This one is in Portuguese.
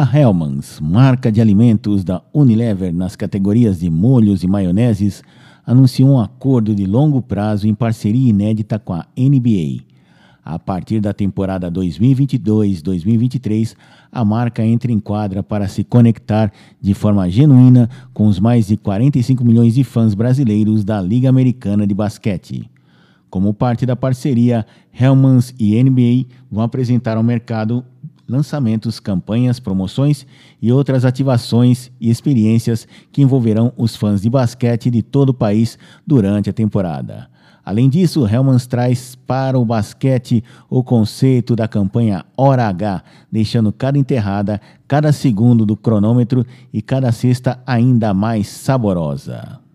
A Hellmann's, marca de alimentos da Unilever nas categorias de molhos e maioneses, anunciou um acordo de longo prazo em parceria inédita com a NBA. A partir da temporada 2022-2023, a marca entra em quadra para se conectar de forma genuína com os mais de 45 milhões de fãs brasileiros da Liga Americana de Basquete. Como parte da parceria, Hellmann's e NBA vão apresentar ao mercado lançamentos, campanhas, promoções e outras ativações e experiências que envolverão os fãs de basquete de todo o país durante a temporada. Além disso, Hellmann's traz para o basquete o conceito da campanha Hora H, deixando cada enterrada, cada segundo do cronômetro e cada cesta ainda mais saborosa.